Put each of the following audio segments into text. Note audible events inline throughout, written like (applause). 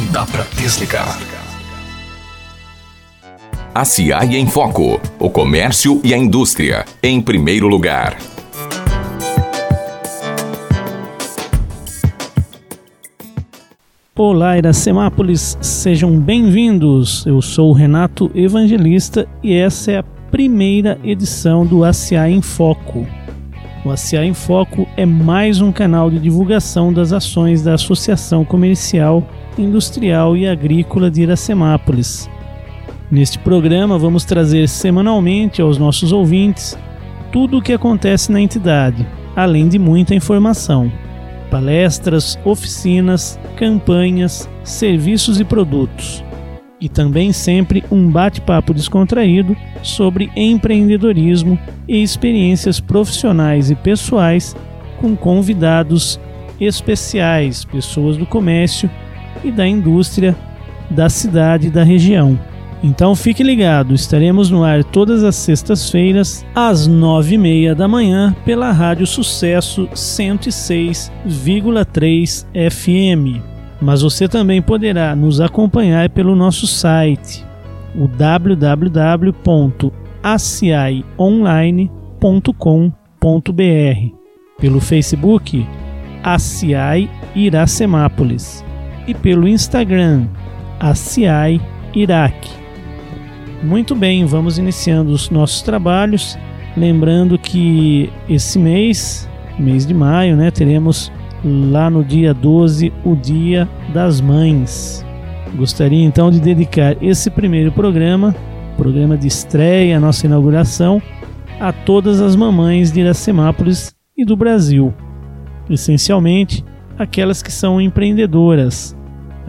não dá para desligar. A CIAI em Foco. O comércio e a indústria. Em primeiro lugar. Olá, Iracemápolis, sejam bem-vindos. Eu sou o Renato Evangelista e essa é a primeira edição do ACA em Foco. O ACA em Foco é mais um canal de divulgação das ações da Associação Comercial, Industrial e Agrícola de Iracemápolis. Neste programa, vamos trazer semanalmente aos nossos ouvintes tudo o que acontece na entidade, além de muita informação palestras, oficinas, campanhas, serviços e produtos. E também sempre um bate-papo descontraído sobre empreendedorismo e experiências profissionais e pessoais com convidados especiais, pessoas do comércio e da indústria da cidade e da região. Então fique ligado, estaremos no ar todas as sextas-feiras, às nove e meia da manhã, pela Rádio Sucesso 106,3 FM. Mas você também poderá nos acompanhar pelo nosso site, o www.aciaionline.com.br, pelo Facebook ACIAI Iracemápolis e pelo Instagram ACIAI Iraque. Muito bem, vamos iniciando os nossos trabalhos. Lembrando que esse mês, mês de maio, né, teremos lá no dia 12 o Dia das Mães. Gostaria então de dedicar esse primeiro programa, programa de estreia, nossa inauguração, a todas as mamães de Iracemápolis e do Brasil. Essencialmente, aquelas que são empreendedoras,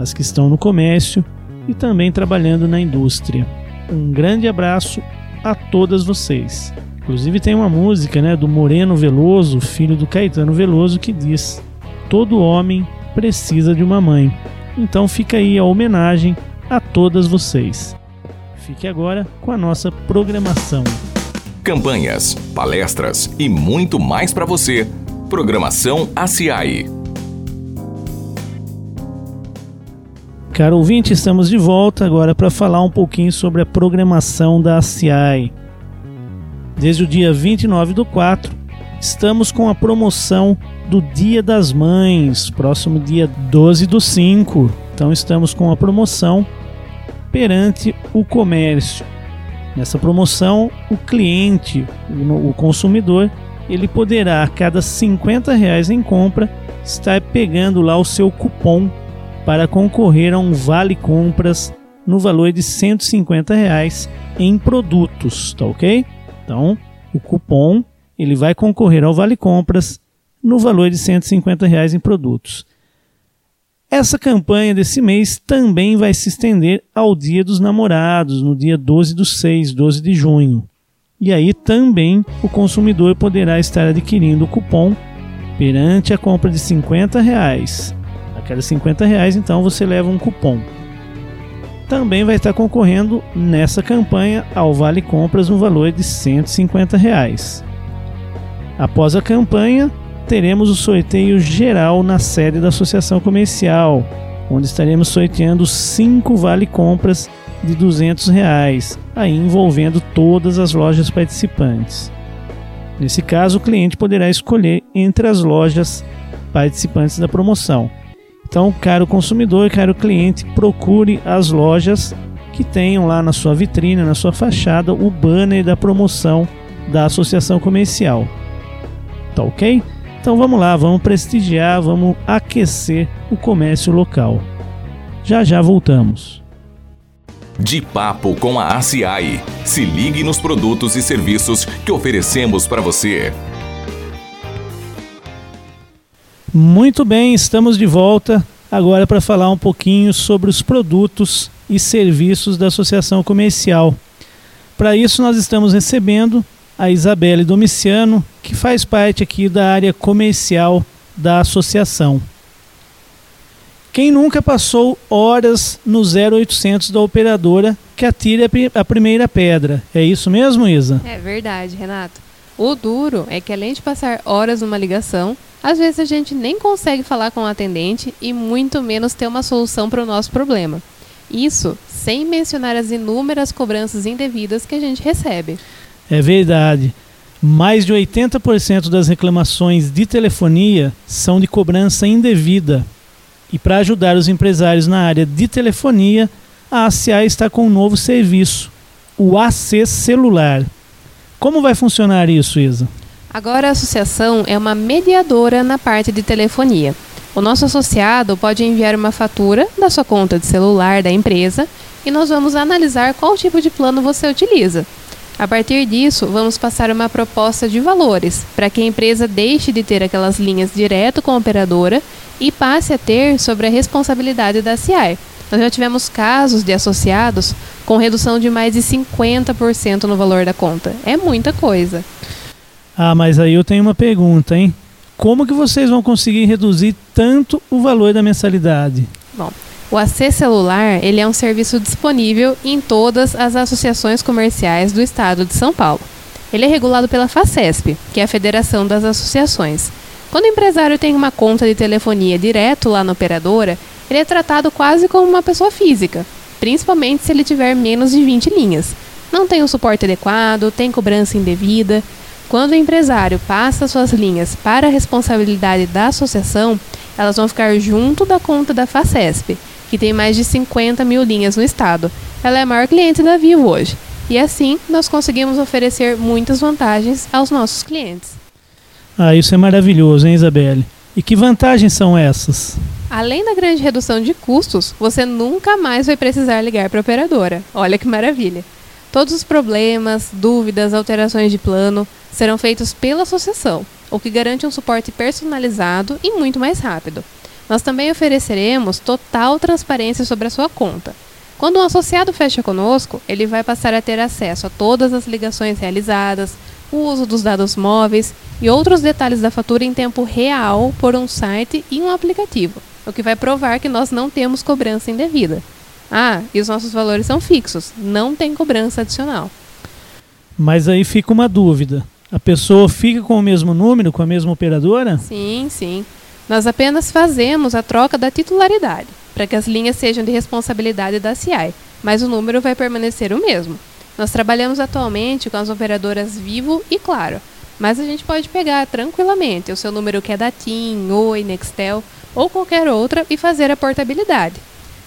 as que estão no comércio e também trabalhando na indústria um grande abraço a todas vocês. Inclusive tem uma música, né, do Moreno Veloso, filho do Caetano Veloso, que diz: "Todo homem precisa de uma mãe". Então fica aí a homenagem a todas vocês. Fique agora com a nossa programação. Campanhas, palestras e muito mais para você. Programação ACI. Caro ouvinte, estamos de volta agora para falar um pouquinho sobre a programação da ACI. Desde o dia 29 do 4, estamos com a promoção do Dia das Mães, próximo dia 12 do 5. Então estamos com a promoção perante o comércio. Nessa promoção, o cliente, o consumidor, ele poderá a cada 50 reais em compra estar pegando lá o seu cupom para concorrer a um vale compras no valor de 150 reais em produtos, tá ok? Então, o cupom ele vai concorrer ao vale compras no valor de 150 reais em produtos. Essa campanha desse mês também vai se estender ao Dia dos Namorados, no dia 12 do 6, 12 de junho. E aí também o consumidor poderá estar adquirindo o cupom perante a compra de 50 reais a cada 50 reais, então você leva um cupom. Também vai estar concorrendo nessa campanha ao Vale Compras no valor de 150 reais. Após a campanha, teremos o sorteio geral na sede da Associação Comercial, onde estaremos sorteando 5 Vale Compras de 200 reais, aí envolvendo todas as lojas participantes. Nesse caso, o cliente poderá escolher entre as lojas participantes da promoção. Então, caro consumidor, caro cliente, procure as lojas que tenham lá na sua vitrine, na sua fachada, o banner da promoção da associação comercial. Tá ok? Então vamos lá, vamos prestigiar, vamos aquecer o comércio local. Já já voltamos. De papo com a ACI. Se ligue nos produtos e serviços que oferecemos para você. Muito bem, estamos de volta agora para falar um pouquinho sobre os produtos e serviços da Associação Comercial. Para isso, nós estamos recebendo a Isabelle Domiciano, que faz parte aqui da área comercial da associação. Quem nunca passou horas no 0800 da operadora que atire a primeira pedra? É isso mesmo, Isa? É verdade, Renato. O duro é que além de passar horas numa ligação, Às vezes a gente nem consegue falar com o atendente e muito menos ter uma solução para o nosso problema. Isso sem mencionar as inúmeras cobranças indevidas que a gente recebe. É verdade. Mais de 80% das reclamações de telefonia são de cobrança indevida. E para ajudar os empresários na área de telefonia, a ACA está com um novo serviço, o AC Celular. Como vai funcionar isso, Isa? Agora a associação é uma mediadora na parte de telefonia. O nosso associado pode enviar uma fatura da sua conta de celular da empresa e nós vamos analisar qual tipo de plano você utiliza. A partir disso, vamos passar uma proposta de valores para que a empresa deixe de ter aquelas linhas direto com a operadora e passe a ter sobre a responsabilidade da CI. Nós já tivemos casos de associados com redução de mais de 50% no valor da conta. É muita coisa. Ah, mas aí eu tenho uma pergunta, hein? Como que vocês vão conseguir reduzir tanto o valor da mensalidade? Bom, o AC Celular ele é um serviço disponível em todas as associações comerciais do estado de São Paulo. Ele é regulado pela FACESP, que é a Federação das Associações. Quando o empresário tem uma conta de telefonia direto lá na operadora, ele é tratado quase como uma pessoa física, principalmente se ele tiver menos de 20 linhas. Não tem o suporte adequado, tem cobrança indevida, quando o empresário passa suas linhas para a responsabilidade da associação, elas vão ficar junto da conta da FACESP, que tem mais de 50 mil linhas no estado. Ela é a maior cliente da Vivo hoje. E assim, nós conseguimos oferecer muitas vantagens aos nossos clientes. Ah, isso é maravilhoso, hein, Isabelle? E que vantagens são essas? Além da grande redução de custos, você nunca mais vai precisar ligar para a operadora. Olha que maravilha! Todos os problemas, dúvidas, alterações de plano serão feitos pela associação, o que garante um suporte personalizado e muito mais rápido. Nós também ofereceremos total transparência sobre a sua conta. Quando um associado fecha conosco, ele vai passar a ter acesso a todas as ligações realizadas, o uso dos dados móveis e outros detalhes da fatura em tempo real por um site e um aplicativo, o que vai provar que nós não temos cobrança indevida. Ah, e os nossos valores são fixos, não tem cobrança adicional. Mas aí fica uma dúvida. A pessoa fica com o mesmo número, com a mesma operadora? Sim, sim. Nós apenas fazemos a troca da titularidade, para que as linhas sejam de responsabilidade da CI, mas o número vai permanecer o mesmo. Nós trabalhamos atualmente com as operadoras Vivo e Claro, mas a gente pode pegar tranquilamente o seu número que é da TIM, Oi, Nextel ou qualquer outra e fazer a portabilidade.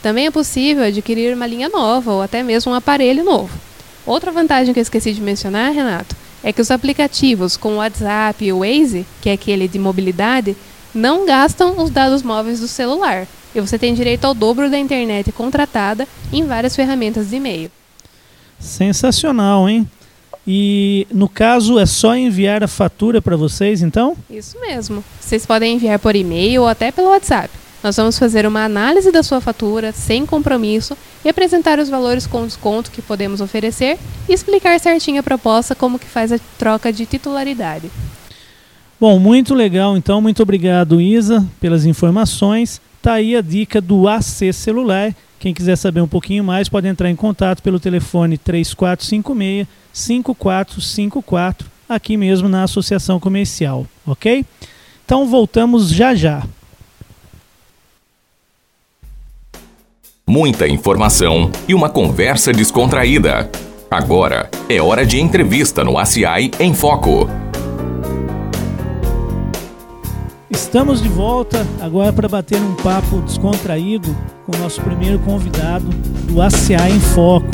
Também é possível adquirir uma linha nova ou até mesmo um aparelho novo. Outra vantagem que eu esqueci de mencionar, Renato, é que os aplicativos como o WhatsApp e o Waze, que é aquele de mobilidade, não gastam os dados móveis do celular. E você tem direito ao dobro da internet contratada em várias ferramentas de e-mail. Sensacional, hein? E no caso é só enviar a fatura para vocês, então? Isso mesmo. Vocês podem enviar por e-mail ou até pelo WhatsApp. Nós vamos fazer uma análise da sua fatura sem compromisso e apresentar os valores com desconto que podemos oferecer e explicar certinho a proposta como que faz a troca de titularidade. Bom, muito legal então, muito obrigado Isa pelas informações. Tá aí a dica do AC Celular. Quem quiser saber um pouquinho mais pode entrar em contato pelo telefone 3456 5454 aqui mesmo na Associação Comercial, ok? Então voltamos já já. muita informação e uma conversa descontraída. Agora é hora de entrevista no ACI em Foco. Estamos de volta agora para bater um papo descontraído com o nosso primeiro convidado do ACI em Foco.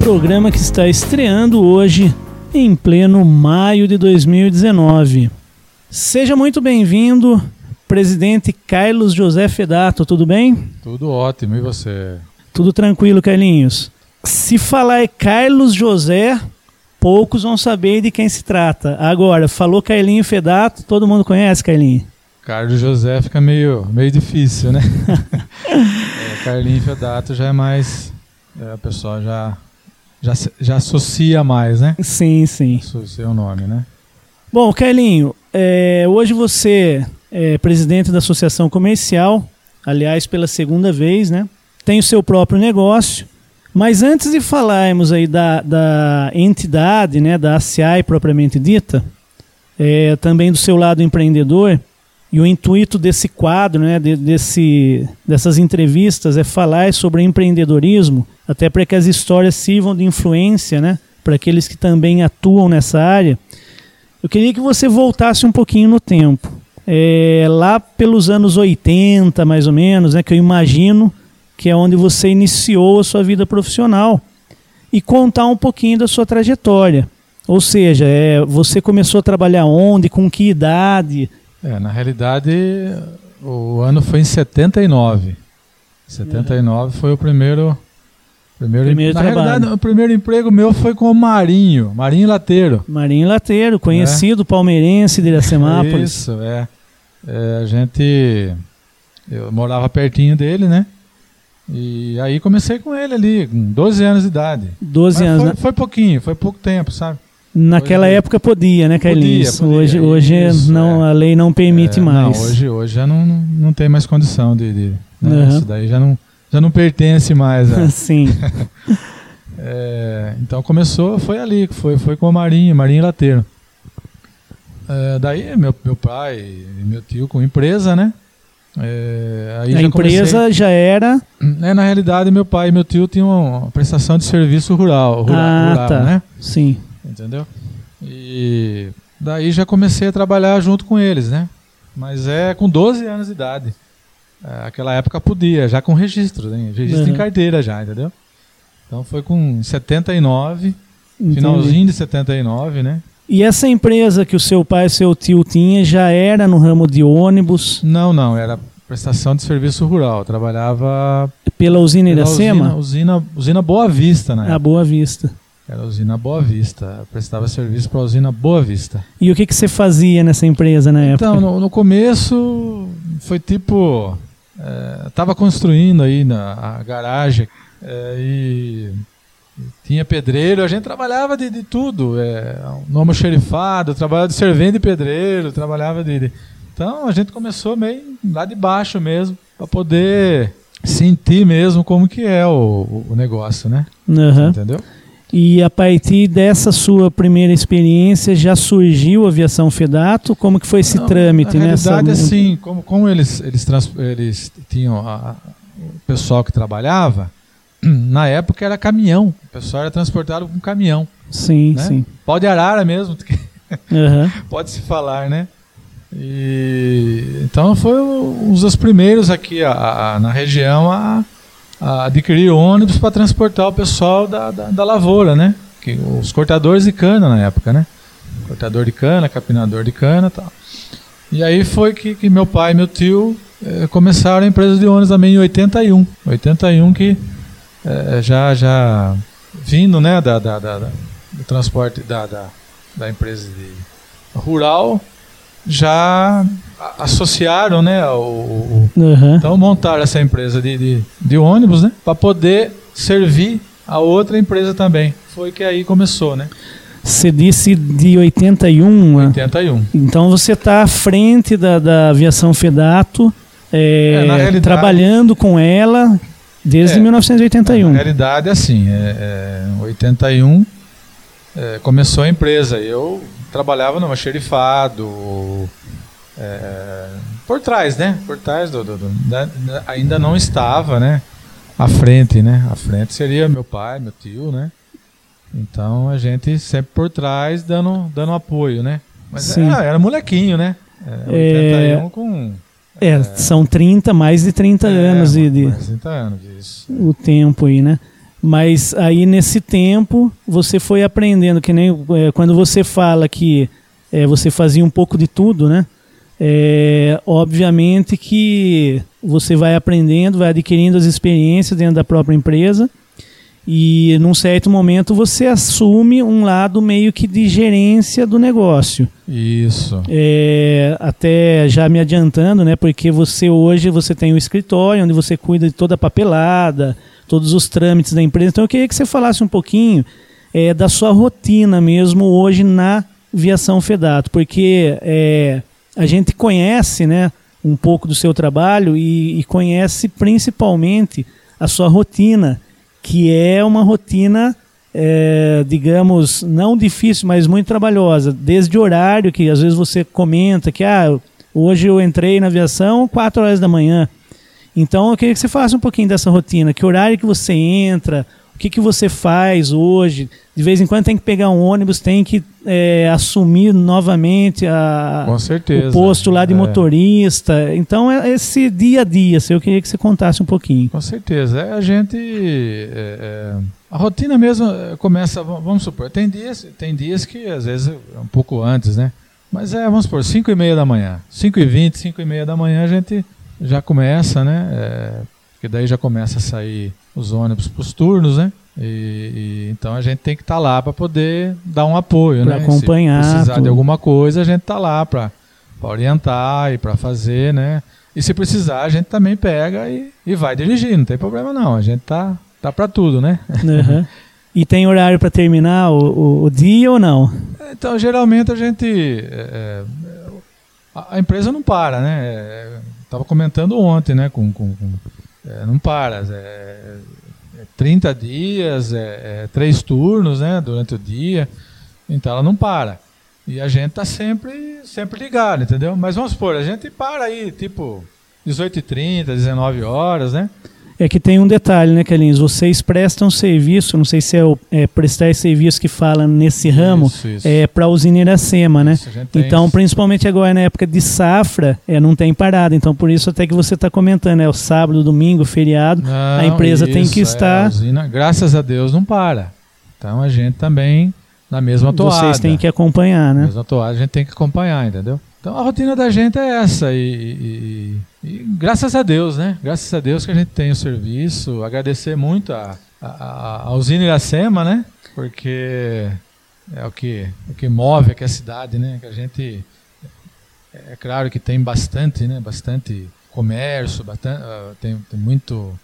Programa que está estreando hoje em pleno maio de 2019. Seja muito bem-vindo, presidente Carlos José Fedato, tudo bem? Tudo ótimo, e você? Tudo tranquilo, Carlinhos. Se falar é Carlos José, poucos vão saber de quem se trata. Agora, falou Carlinho Fedato, todo mundo conhece Carlinho? Carlos José fica meio, meio difícil, né? (laughs) é, Carlinho Fedato já é mais. É, a pessoa já, já, já associa mais, né? Sim, sim. Associa o nome, né? Bom, Carlinho, é, hoje você é presidente da Associação Comercial, aliás, pela segunda vez, né? Tem o seu próprio negócio. Mas antes de falarmos aí da, da entidade, né, da ACI propriamente dita, é, também do seu lado empreendedor, E o intuito desse quadro, né, de, desse, dessas entrevistas, é falar sobre empreendedorismo, até para que as histórias sirvam de influência né, para aqueles que também atuam nessa área. Eu queria que você voltasse um pouquinho no tempo. É, lá pelos anos 80, mais ou menos, né, que eu imagino que é onde você iniciou a sua vida profissional, e contar um pouquinho da sua trajetória. Ou seja, é, você começou a trabalhar onde, com que idade? É, na realidade, o ano foi em 79. 79 foi o primeiro. Primeiro, Primeiro na trabalho. realidade, o primeiro emprego meu foi com o Marinho, Marinho Lateiro. Marinho Lateiro, conhecido palmeirense de Iracemápolis. Isso, é. É, A gente. Eu morava pertinho dele, né? E aí comecei com ele ali, com 12 anos de idade. 12 Mas anos. foi, né? foi pouquinho, foi pouco tempo, sabe? Naquela Hoje- época podia, né, Carlinhos? Podia, podia, hoje hoje isso, não, é. a lei não permite É, mais. Não, hoje, hoje já não, não, não tem mais condição de. de né? Aham. Isso daí já não, já não pertence mais. a- (laughs) Sim. (laughs) É, então começou, foi ali, foi, foi com o Marinho, Marinho Lateiro. É, daí meu, meu pai e meu tio com empresa, né? É, a já empresa já era. comecei- é, na realidade, meu pai e meu tio tinham uma prestação de serviço rural, rural, ah, rural, tá. né? Sim. Entendeu? E daí já comecei a trabalhar junto com eles, né? Mas é com 12 anos de idade. É, Aquela época podia, já com registro, né? registro em Uhum. carteira já, entendeu? Então foi com 79, entendi. finalzinho de 79, né? E essa empresa que o seu pai e seu tio tinha já era no ramo de ônibus Não, não, era prestação de serviço rural. Trabalhava pela usina pela Iracema? usina, usina, usina Boa Vista, né? A Boa Vista. Era a usina Boa Vista. Eu prestava serviço para a usina Boa Vista. E o que, que você fazia nessa empresa na época? Então, no, no começo foi tipo. É, tava construindo aí na a garagem é, e tinha pedreiro, a gente trabalhava de, de tudo. É, no almoxerifado, trabalhava de servente de pedreiro, trabalhava de, de- Então a gente começou meio lá de baixo mesmo, para poder sentir mesmo como que é o, o- negócio, né? Aham. Entendeu? E a partir dessa sua primeira experiência já surgiu a aviação Fedato? Como que foi esse Não, trâmite, na né? realidade, Essa- assim, como, como eles, eles, trans- eles tinham a- a- o pessoal que trabalhava, na época era caminhão. O pessoal era transportado com caminhão. Sim, né? sim. Pau de arara mesmo, Aham. (laughs) pode se falar, né? E, então foi um dos primeiros aqui a- a- na região a, a adquirir ônibus para transportar o pessoal da, da, da lavoura, né? Que, os cortadores de cana na época, né? Cortador de cana, capinador de cana e tal. E aí foi que, que meu pai e meu tio eh, começaram a empresa de ônibus também em 81. 81 que eh, já, já vindo né, da, da, da- da- do transporte da, da, da empresa rural, já associaram né, o, Aham. então montaram essa empresa de, de, de ônibus, né? Para poder servir a outra empresa também. Foi que aí começou, né? Você disse de 81. né? 81. Então você está à frente da, da aviação Fedato, é, É, trabalhando com ela desde É. 1981. Na realidade, assim, é, é, 81 é, começou a empresa. Eu trabalhava no xerifado, é, por trás, né? Por trás do, do- do- da- da- ainda não estava, né? À frente, né? À frente seria meu pai, meu tio, né? Então a gente sempre por trás dando, dando apoio, né? Mas era, era molequinho, né? É, É, 81 com É, são 30, mais de 30 anos de, de- mais 30 anos, isso. o tempo aí, né? Mas aí nesse tempo você foi aprendendo, que nem é, quando você fala que é, você fazia um pouco de tudo, né? É, obviamente que você vai aprendendo, vai adquirindo as experiências dentro da própria empresa e num certo momento você assume um lado meio que de gerência do negócio. Isso. É, até já me adiantando, né? Porque você hoje você tem um escritório onde você cuida de toda a papelada, todos os trâmites da empresa. Então eu queria que você falasse um pouquinho é, da sua rotina mesmo hoje na Viação Fedato, porque é, a gente conhece, né? Um pouco do seu trabalho e, e conhece principalmente a sua rotina, que é uma rotina é, digamos, não difícil, mas muito trabalhosa. Desde horário, que às vezes você comenta que ah, Hoje eu entrei na aviação 4 horas da manhã. Então eu queria que você faça um pouquinho dessa rotina. Que horário que você entra, que, que você faz hoje. De vez em quando tem que pegar um ônibus, tem que é, assumir novamente a, Com certeza. o posto lá de É. motorista. Então é esse dia a dia. assim, Eu queria que você contasse um pouquinho. Com certeza. É, a gente. é, é, a rotina mesmo é, começa, vamos supor, tem dias, tem dias que às vezes é um pouco antes, né? Mas é, vamos supor, 5 e meia da manhã. 5 e 20, 5 e meia da manhã a gente já começa, né? É, porque daí já começa a sair os ônibus para os turnos, né? E, e então a gente tem que estar lá para poder dar um apoio, Pra né? acompanhar Se precisar tudo. de alguma coisa, a gente tá lá para orientar e para fazer, né? E se precisar, a gente também pega e, e vai dirigir, não tem problema não. A gente tá, tá para tudo, né? Aham. (laughs) E tem horário para terminar o, o- o dia ou não? Então, geralmente a gente. é, é, a, a empresa não para, né? Estava comentando ontem, né? Com, com- com- é, não para. É, é 30 dias, é, é três turnos, né? Durante o dia. Então ela não para. E a gente tá sempre, sempre ligado, entendeu? Mas vamos supor, a gente para aí, tipo, 18h30, 19 horas, né? É que tem um detalhe, né, Carlinhos? Vocês prestam serviço, não sei se é, o, é prestar serviço que fala nesse ramo, Isso, isso. é para a usina Iracema, né? Isso, a Então, isso. principalmente agora na época de safra, é, não tem parada. Então, por isso até que você está comentando, é o sábado, domingo, feriado. a Não, empresa tem que é, estar. a usina, graças a Deus não para. Então a gente também, na mesma toada. vocês têm que acompanhar, né? mesma toada, a gente tem que acompanhar, entendeu? Então a rotina da gente é essa. E, e- e- graças a Deus, né? Graças a Deus que a gente tem o serviço. Agradecer muito a, a, a- a usina Iracema, né? Porque é o que, o que move aqui a cidade, né? Que a gente. É claro que tem bastante, né? Bastante comércio, bastante, ah, tem, tem muito. O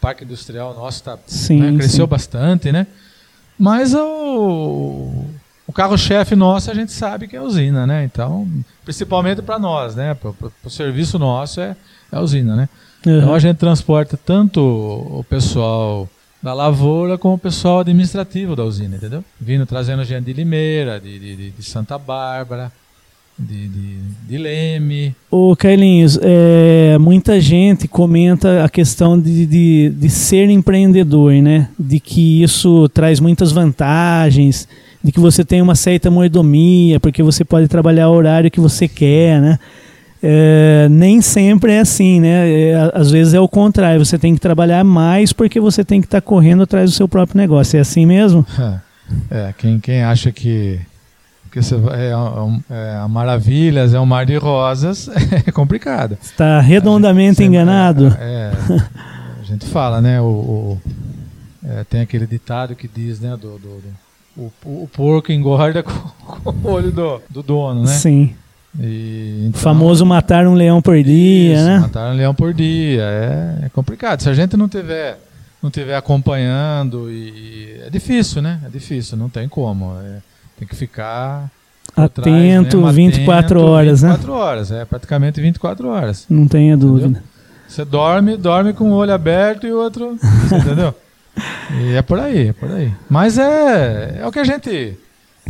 parque industrial nosso tá, Sim, né, cresceu sim. bastante, né? Mas o, o carro-chefe nosso a gente sabe que é a usina, né? Então, principalmente para nós, né? Para o serviço nosso é, é a usina, né? Então Aham. a gente transporta tanto o pessoal da lavoura como o pessoal administrativo da usina, entendeu? Vindo trazendo gente de Limeira, de, de, de- de Santa Bárbara, de, de, de Leme. Ô Carlinhos, é, muita gente comenta a questão de, de, de ser empreendedor, né? De que isso traz muitas vantagens, de que você tem uma certa mordomia, porque você pode trabalhar o horário que você quer, né? É, nem sempre é assim, né? É, às vezes é o contrário, você tem que trabalhar mais porque você tem que estar correndo atrás do seu próprio negócio. É assim mesmo? É, quem, quem acha que, que você é, é a maravilhas, é um mar de rosas, (laughs) é complicado. Está redondamente enganado? É, é, a gente fala, né? O, o- é, tem aquele ditado que diz, né? Do, do- do- o, o porco engorda (laughs) com, com o olho do, do dono, né? Sim. E, O então, famoso matar um leão por dia, isso, né? Matar um leão por dia. É, é complicado. Se a gente não tiver, não tiver acompanhando, e, é difícil, né? É difícil, não tem como. É, tem que ficar por trás Atento mesmo, 24 atento, horas, né? 24 horas, é praticamente 24 horas. Não tenha dúvida. Entendeu? Você dorme, dorme com o olho aberto e o outro. Entendeu? (laughs) E é por aí, é por aí. Mas é, é o que a gente.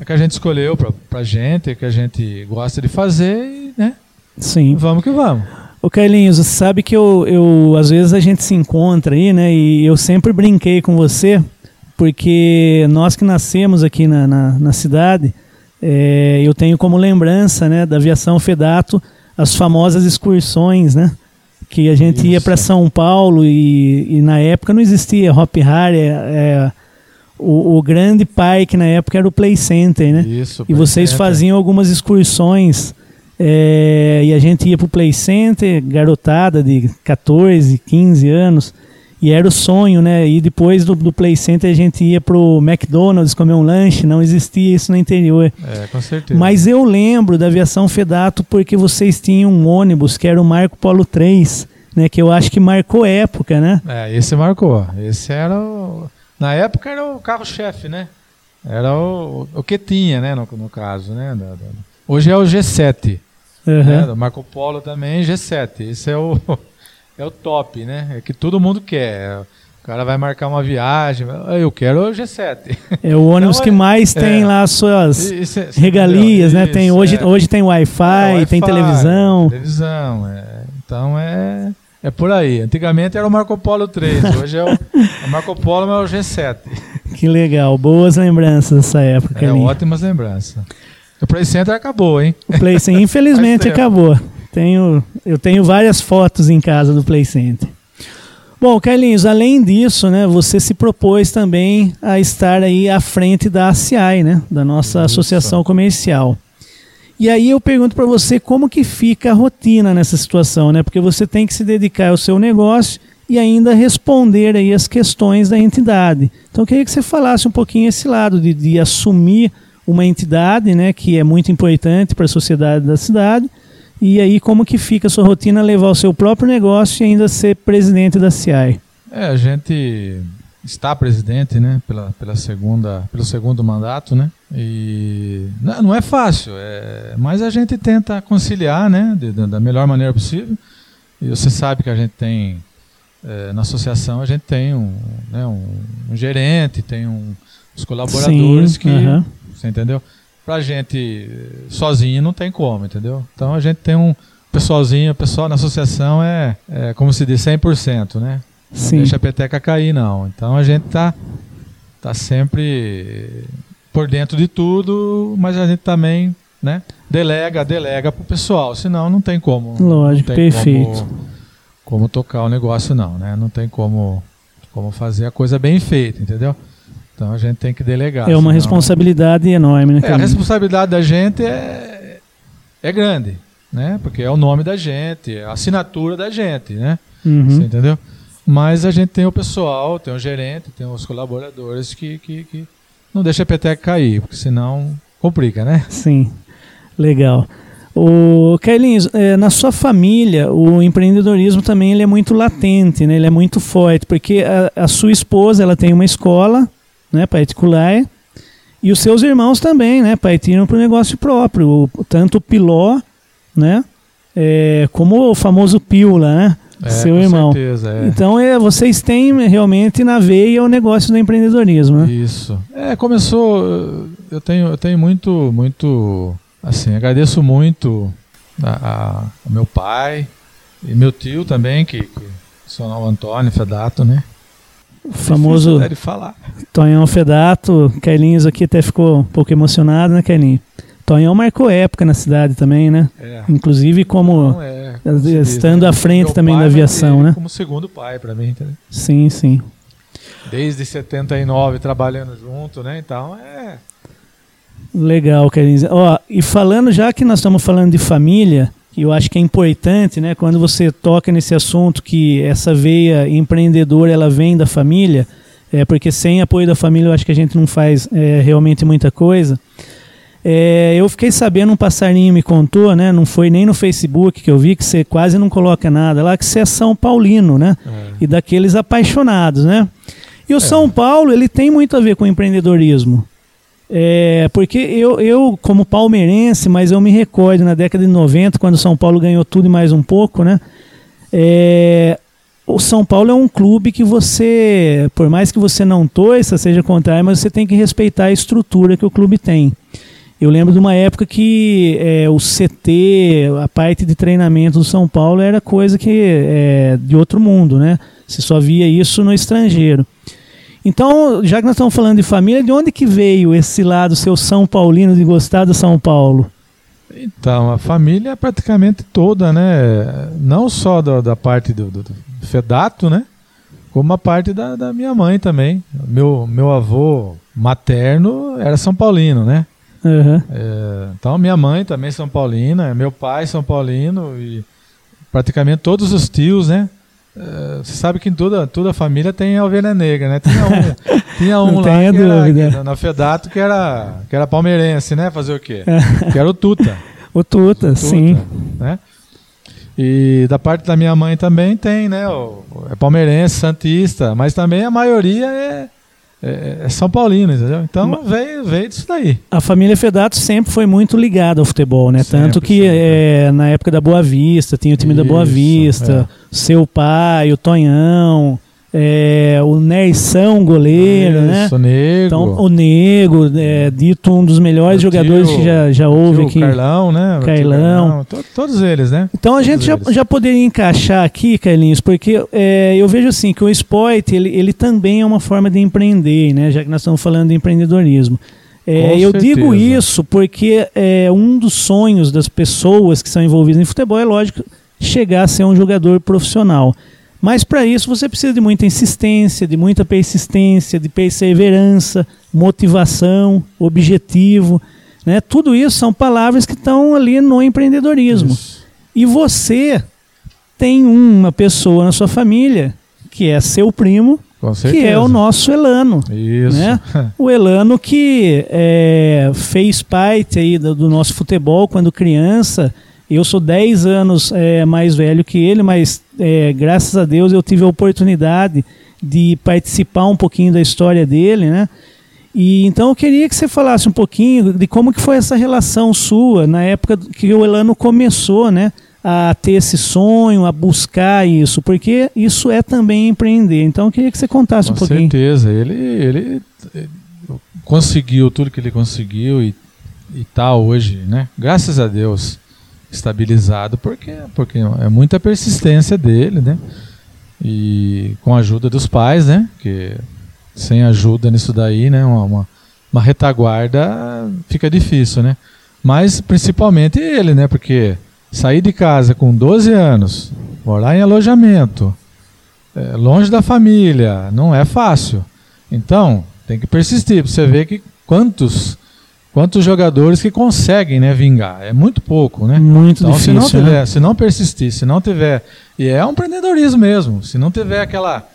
É que a gente escolheu pra, pra gente, é que a gente gosta de fazer e, né? Sim. Vamos que vamos. Ô Carlinhos, você sabe que eu, eu, às vezes a gente se encontra aí, né? E eu sempre brinquei com você, porque nós que nascemos aqui na, na, na cidade, é, eu tenho como lembrança, né, da aviação Fedato, as famosas excursões, né? Que a gente ia Isso. para São Paulo e, e na época não existia Hop Hari, é, é, o, o grande parque na época era o Play Center, né? Isso. E vocês perfeito. faziam algumas excursões é, e a gente ia pro Play Center, garotada de 14, 15 anos, e era o sonho, né? E depois do, do Play Center a gente ia pro McDonald's comer um lanche, não existia isso no interior. É, com certeza. Mas eu lembro da aviação Fedato porque vocês tinham um ônibus que era o Marco Polo 3, né? Que eu acho que marcou época, né? É, esse marcou. Esse era o. Na época era o carro-chefe, né? Era o, o que tinha, né? No, no caso, né? Da- da- Hoje é o G7. Aham. né? Marco Polo também G7. Esse é o, é o top, né? É que todo mundo quer. O cara vai marcar uma viagem, eu quero o G7. É o ônibus Então, que é- mais é. tem lá as suas cê- cê regalias, entendeu? né? Tem, Isso, hoje, é. hoje tem Wi-Fi, É, tem televisão. Televisão, é. Então é, é por aí. Antigamente era o Marco Polo 3, hoje é o, o Marco Polo, mas é o G7. Que legal, boas lembranças dessa época. É, ótimas lembranças. O Play Center acabou, hein? O Play Center, infelizmente, acabou. Tenho, eu tenho várias fotos em casa do Play Center. Bom, Carlinhos, além disso, né, você se propôs também a estar aí à frente da ACI, né, da nossa Isso. associação comercial. E aí eu pergunto para você como que fica a rotina nessa situação, né? Porque você tem que se dedicar ao seu negócio e ainda responder aí as questões da entidade. Então eu queria que você falasse um pouquinho esse lado de, de assumir uma entidade, né, que é muito importante para a sociedade da cidade. E aí como que fica a sua rotina levar o seu próprio negócio e ainda ser presidente da CI? É, a gente está presidente, né, pela, pela segunda, pelo segundo mandato, né, e não, não é fácil, é, mas a gente tenta conciliar, né, de- da- da melhor maneira possível. E você sabe que a gente tem é, na associação a gente tem um, né, um, um gerente, tem um, os colaboradores Sim, que, aham. você entendeu? Pra gente eh, sozinho não tem como, entendeu? Então a gente tem um pessoalzinho, o pessoal na associação é, é como se diz, 100%, né? Não Sim. deixa a peteca cair, não. Então a gente tá, tá sempre por dentro de tudo, mas a gente também, né? Delega, delega pro pessoal, senão não tem como. Lógico, tem perfeito. Como, como tocar o negócio, não, né? Não tem como, como fazer a coisa bem feita, entendeu? Então a gente tem que delegar. É uma senão- responsabilidade enorme, né? é, a responsabilidade da gente é, é grande, né? Porque é o nome da gente, é a assinatura da gente, né? Uhum. Você entendeu? Mas a gente tem o pessoal, tem o gerente, tem os colaboradores que, que, que não deixa a peteca cair, porque senão complica, né? Sim, legal. O Carlinhos, eh, na sua família, o empreendedorismo também ele é muito latente, né? Ele é muito forte, porque a, a sua esposa ela tem uma escola, né, particular, e os seus irmãos também, né, partiram para o negócio próprio, tanto o Piló, né, eh, como o famoso Pila, né, É, seu com irmão. certeza, é. Então é, vocês têm realmente na veia o negócio do empreendedorismo, né? Isso. É, começou. Eu tenho, eu tenho muito, muito. Assim, agradeço muito a, a- ao meu pai e meu tio também, que, que o Antônio Fedato, né? O famoso. Tonhão Fedato, Carlinhos aqui até ficou um pouco emocionado, né, Carlinhos? Tonhão marcou época na cidade também, né? É. Inclusive como. É, estando à frente também da aviação, né? Como segundo pai para mim, entendeu? Sim, sim. Desde 79 trabalhando junto, né? Então é. Legal, Carlinhos. Ó, e falando, já que nós estamos falando de família, que eu acho que é importante, né, quando você toca nesse assunto que essa veia empreendedora ela vem da família, é porque sem apoio da família eu acho que a gente não faz é, realmente muita coisa. É, eu fiquei sabendo, um passarinho me contou, né? Não foi nem no Facebook que eu vi que você quase não coloca nada lá, que você é São Paulino, né? E daqueles apaixonados, né? E o São Paulo, ele tem muito a ver com empreendedorismo. É, porque eu, eu, como palmeirense, mas eu me recordo na década de 90, quando o São Paulo ganhou tudo e mais um pouco, né? É, o São Paulo é um clube que você, por mais que você não torça, seja contrário, mas você tem que respeitar a estrutura que o clube tem. Eu lembro de uma época que é, o CT, a parte de treinamento do São Paulo era coisa que é, de outro mundo, né? Você só via isso no estrangeiro. Então, já que nós estamos falando de família, de onde que veio esse lado seu São Paulino de gostar do São Paulo? Então, a família é praticamente toda, né? Não só da, da parte do, do- do Fedato, né? Como a parte da, da minha mãe também. Meu, meu avô materno era São Paulino, né? Aham. É, então, minha mãe também São Paulina, meu pai São Paulino e praticamente todos os tios, né? É, você sabe que em toda, toda a família tem a ovelha negra, né? Tinha um, (laughs) tinha um lá que era, que, na Fedato que era, que era palmeirense, né? Fazer o quê? (laughs) que era o Tuta. O Tuta, Tuta, sim. Né? E da parte da minha mãe também tem, né? O, é palmeirense, santista, mas também a maioria é, é, é São Paulino, entendeu? Então veio, veio disso daí. A família Fedato sempre foi muito ligada ao futebol, né? Sempre, Tanto que é, na época da Boa Vista, tinha o time da Boa Isso, Vista, seu pai, o Tonhão, é, o Nerção, goleiro, né? Isso, Nego. Então, o Nego, é, dito um dos melhores O jogadores que já, já houve aqui. Carlão, né? O Carlão. to- todos eles, né? Então a Todos gente já, eles. já poderia encaixar aqui, Carlinhos, porque é, eu vejo assim que o esporte ele, ele também é uma forma de empreender, né? Já que nós estamos falando de empreendedorismo. É, eu digo isso porque é, um dos sonhos das pessoas que são envolvidas em futebol é lógico chegar a ser um jogador profissional. Mas para isso você precisa de muita insistência, de muita persistência, de perseverança, motivação, objetivo. Né? Tudo isso são palavras que estão ali no empreendedorismo. Isso. E você tem uma pessoa na sua família que é seu primo, que é o nosso Elano. Isso. né? (laughs) O Elano que é, fez parte aí do, do nosso futebol quando criança. Eu sou 10 anos é, mais velho que ele, mas é, graças a Deus eu tive a oportunidade de participar um pouquinho da história dele, né? E então eu queria que você falasse um pouquinho de como que foi essa relação sua na época que o Elano começou, né, a ter esse sonho, a buscar isso, porque isso é também empreender. Então eu queria que você contasse Com um pouquinho. certeza. Ele, ele ele conseguiu tudo que ele conseguiu e, e tá hoje, né? Graças a Deus estabilizado, porque, porque é muita persistência dele, né? E com a ajuda dos pais, né? Que sem ajuda nisso daí, né? Uma, uma, uma retaguarda fica difícil, né? Mas principalmente ele, né? Porque sair de casa com 12 anos, morar em alojamento, é, longe da família, não é fácil. Então, tem que persistir. Você vê que quantos quantos jogadores que conseguem, né, vingar. É muito pouco, né? Muito Então, se não difícil, tiver, né? se não persistir, se não tiver, e é um empreendedorismo mesmo, se não tiver aquela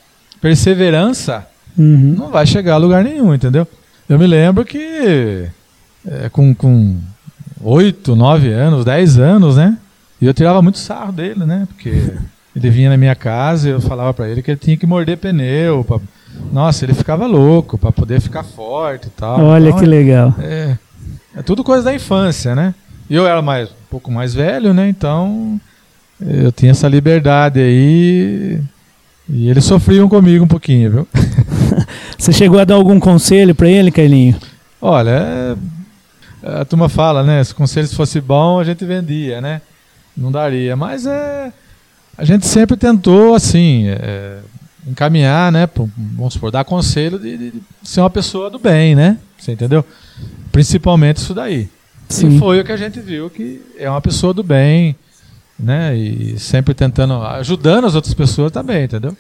perseverança, Uhum. não vai chegar a lugar nenhum, entendeu? Eu me lembro que é, com, com 8, 9 anos, 10 anos, né? E eu tirava muito sarro dele, né? Porque (laughs) ele vinha na minha casa e eu falava pra ele que ele tinha que morder pneu. Pra... Nossa, ele ficava louco pra poder ficar forte e tal. Olha Então, que legal. é, é tudo coisa da infância, né? Eu era mais, um pouco mais velho, né? Então eu tinha essa liberdade aí. E eles sofriam comigo um pouquinho, viu? (laughs) Você chegou a dar algum conselho para ele, Carlinho? Olha, é- a turma fala, né? Se o conselho fosse bom, a gente vendia, né? Não daria. Mas é, a gente sempre tentou, assim, é, encaminhar, né? Vamos supor, dar conselho de, de ser uma pessoa do bem, né? Você entendeu? Principalmente isso daí. E foi o que a gente viu que é uma pessoa do bem, né? E sempre tentando, ajudando as outras pessoas também, entendeu?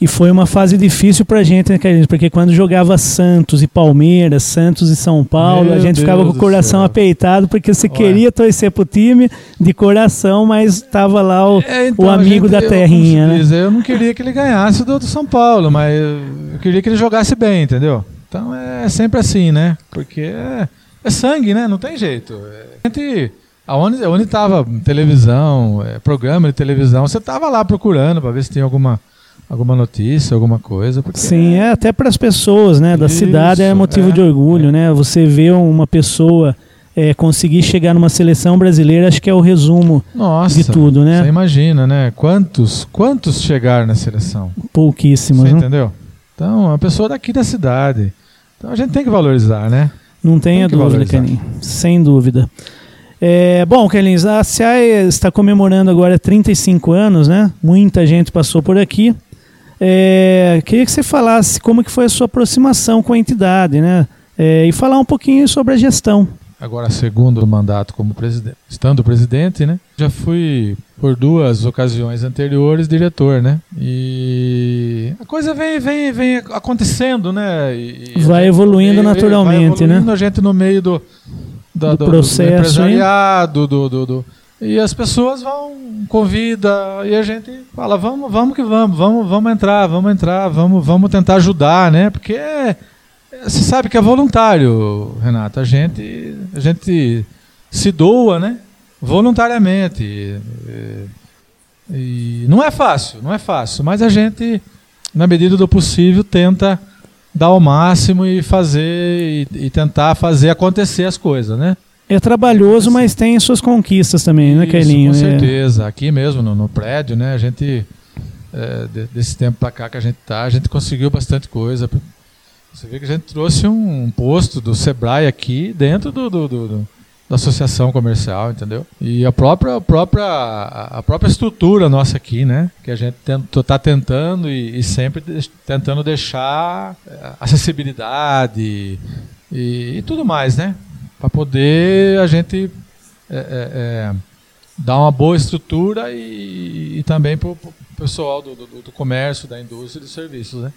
E foi uma fase difícil pra gente, né, Carlinhos? Porque quando jogava Santos e Palmeiras, Santos e São Paulo, a Meu gente ficava Deus com o coração céu. apeitado porque você Ué. queria torcer pro time de coração, mas tava lá o, É, o a amigo gente- da eu, terrinha, como né? Eu não queria que ele ganhasse do, do São Paulo, mas eu queria que ele jogasse bem, entendeu? Então é sempre assim, né? Porque é, é sangue, né? Não tem jeito. É, a gente, aonde, onde tava televisão, é, programa de televisão, você tava lá procurando para ver se tinha alguma, alguma notícia, alguma coisa. Sim, é até para as pessoas, né, da Isso, cidade é motivo é, de orgulho, né? Você vê uma pessoa é, conseguir chegar numa seleção brasileira, acho que é o resumo Nossa, de tudo, né? Você imagina, né? Quantos, quantos chegaram na seleção? pouquíssimos, Você né? entendeu? Então, é uma pessoa daqui da cidade. Então a gente tem que valorizar, né? Não tenha dúvida, valorizar. Carlinhos. Sem dúvida. É, bom, Carlinhos, a CIAE está comemorando agora 35 anos, né? Muita gente passou por aqui. É, queria que você falasse como que foi a sua aproximação com a entidade, né? É, e falar um pouquinho sobre a gestão. Agora, segundo mandato como presidente, estando presidente, né? Já fui por duas ocasiões anteriores diretor, né? E a coisa vem, vem, vem acontecendo, né? E- e Vai evoluindo meio- naturalmente, vai evoluindo, né? A gente no meio do, da- Do processo, hein? empresariado, do, do, do- e as pessoas vão convida e a gente fala vamos, vamos que vamos, vamos, vamos entrar, vamos entrar, vamos, vamos tentar ajudar, né? Porque você sabe que é voluntário, Renato. A gente, a gente se doa, né? Voluntariamente. E, não é fácil, não é fácil, mas a gente, na medida do possível, tenta dar o máximo e fazer e, e tentar fazer acontecer as coisas, né? É trabalhoso, mas tem suas conquistas também, né, Isso, Carlinho? Com É, certeza. Aqui mesmo, no, no prédio, né? A gente é, de, desse tempo para cá que a gente está, a gente conseguiu bastante coisa. Você vê que a gente trouxe um, posto do Sebrae aqui dentro do, do, do, do da associação comercial, entendeu? E a própria, a própria, a própria estrutura nossa aqui, né? Que a gente está tentando e, e, sempre tentando deixar é, acessibilidade e, e tudo mais, né? Para poder a gente é, é, é, dar uma boa estrutura e, e também para o pessoal do, do, do comércio, da indústria e dos serviços, né?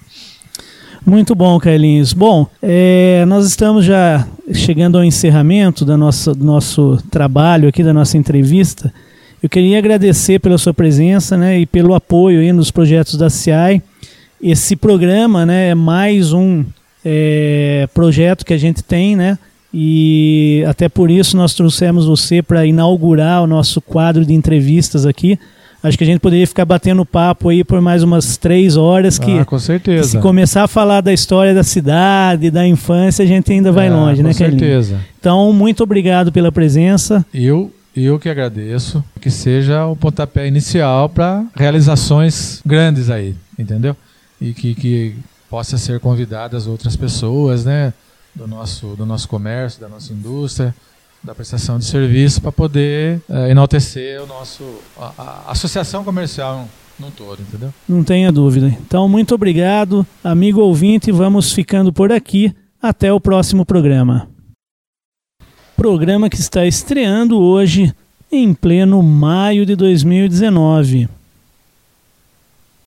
Muito bom, Carlinhos. Bom, é, nós estamos já chegando ao encerramento da nossa, do nosso trabalho aqui, da nossa entrevista. Eu queria agradecer pela sua presença né, e pelo apoio aí nos projetos da CIAI. Esse programa né, é mais um é, projeto que a gente tem, né? E até por isso nós trouxemos você para inaugurar o nosso quadro de entrevistas aqui. Acho que a gente poderia ficar batendo papo aí por mais umas três horas. Que, ah, com certeza. Se começar a falar da história da cidade, da infância, a gente ainda vai é, longe, né, Carlinhos? Com certeza. Então, muito obrigado pela presença. Eu, eu que agradeço. Que seja o pontapé inicial para realizações grandes aí, entendeu? E que, que possa ser convidadas outras pessoas, né? Do nosso, do nosso comércio, da nossa indústria da prestação de serviço para poder é, enaltecer o nosso a, a, associação comercial num todo, entendeu? Não tenha dúvida. Então, muito obrigado, amigo ouvinte. Vamos ficando por aqui. Até o próximo programa. Programa que está estreando hoje em pleno maio de 2019.